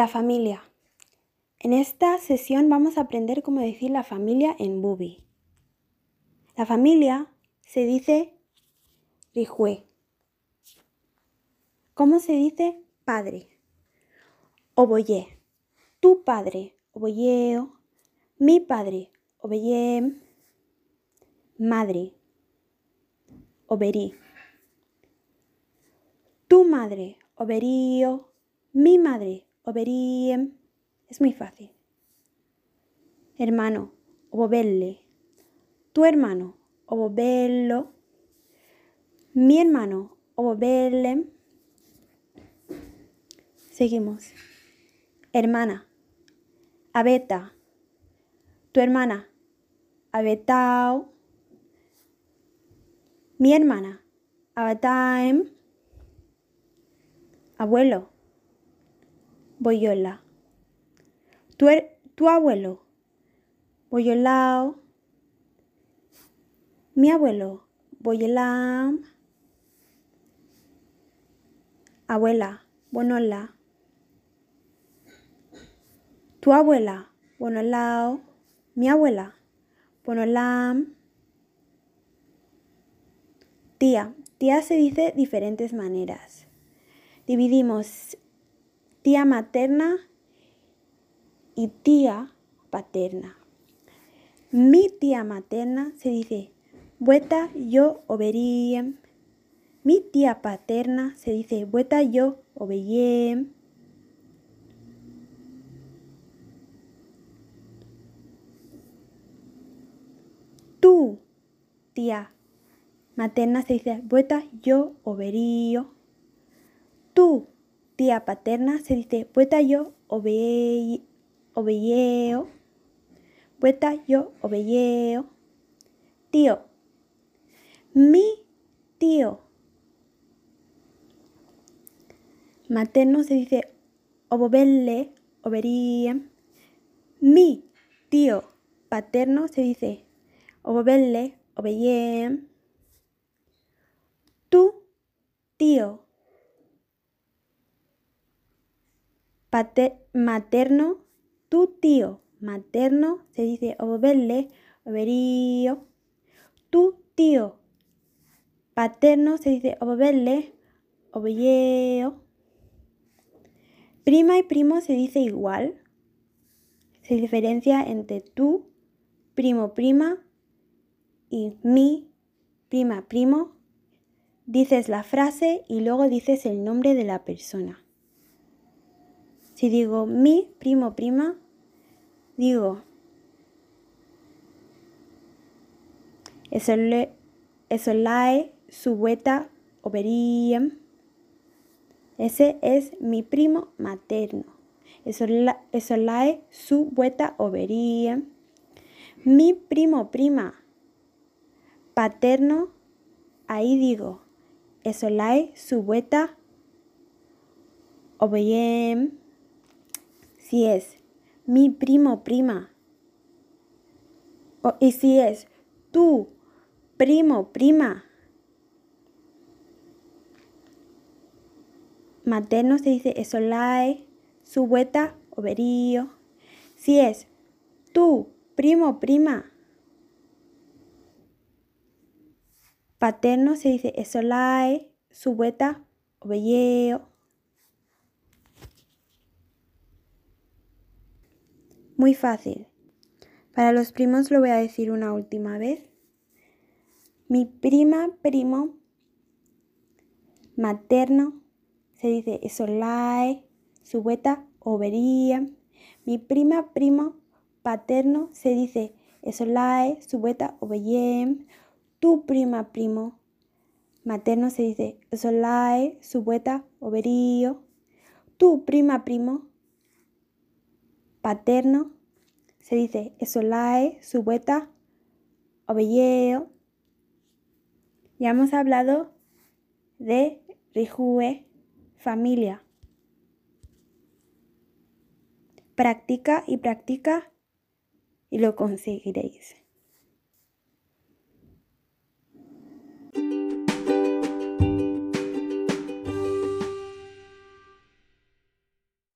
La familia. En esta sesión vamos a aprender cómo decir la familia en Bubi. La familia se dice Rijue. ¿Cómo se dice padre? Oboye. Tu padre, oboyeo. Mi padre, obeyem. Madre, oberí. Tu madre, oberío. Mi madre, oberiem. Es muy fácil. Hermano, obobelle. Tu hermano, obobello. Mi hermano, obobellem. Seguimos. Hermana, abeta. Tu hermana, abetao. Mi hermana, abetaem. Abuelo, boyola. Tu, her- tu abuelo, boyolao. Mi abuelo, boyolam. Abuela, bonola. Tu abuela, bonolao. Mi abuela, bonolam. Tía. Tía se dice diferentes maneras. Dividimos tía materna y tía paterna. Mi tía materna se dice bueta yo oberiem. Mi tía paterna se dice bueta yo obeyem. Tu tía materna se dice bueta yo oberío. Tía paterna se dice bueta yo obey, obeyeo. Bueta yo obeyeo. Tío. Mi tío materno se dice obobelle, oberiem. Mi tío paterno se dice obobelle, obeyem. Tu tío pate- materno, tu tío materno se dice obobelle, oberío. Tu tío paterno se dice obobelle, obeyeo. Prima y primo se dice igual. Se diferencia entre tu, primo, prima y mi, prima, primo. Dices la frase y luego dices el nombre de la persona. Si digo mi, primo, prima, digo esole- esolae, subueta, oberiem. Ese es mi primo materno. Esola- Esolae, subueta, oberiem. Mi primo, prima paterno, ahí digo esolae, subueta, obeyem. Si es mi primo, prima. O- y si es tu primo, prima. Materno se dice esolae, subueta, oberío. Si es tu primo, prima. Paterno se dice esolae, subueta, obeyeo. Muy fácil. Para los primos lo voy a decir una última vez. Mi prima, primo, materno, se dice esolae, subueta, obería. Mi prima, primo, paterno, se dice esolae, subueta, obeyem. Tu prima, primo, materno, se dice esolae, subueta, oberío. Tu prima, primo, paterno, se dice esolae, subueta, obeyeo. Ya hemos hablado de Rijue, familia. Practica y practica y lo conseguiréis.